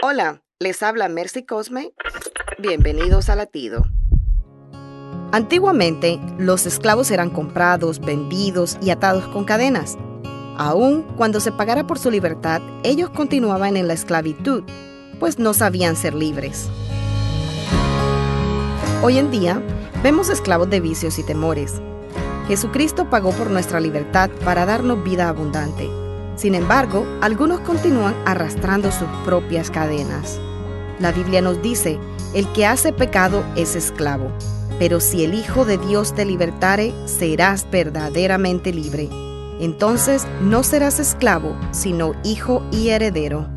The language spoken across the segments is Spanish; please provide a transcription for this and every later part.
Hola, les habla Mercy Cosme. Bienvenidos a Latido. Antiguamente, los esclavos eran comprados, vendidos y atados con cadenas. Aún cuando se pagara por su libertad, ellos continuaban en la esclavitud, pues no sabían ser libres. Hoy en día, vemos esclavos de vicios y temores. Jesucristo pagó por nuestra libertad para darnos vida abundante. Sin embargo, algunos continúan arrastrando sus propias cadenas. La Biblia nos dice, el que hace pecado es esclavo, pero si el Hijo de Dios te libertare, serás verdaderamente libre. Entonces no serás esclavo, sino hijo y heredero.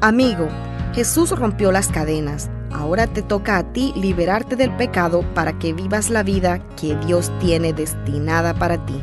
Amigo, Jesús rompió las cadenas. Ahora te toca a ti liberarte del pecado para que vivas la vida que Dios tiene destinada para ti.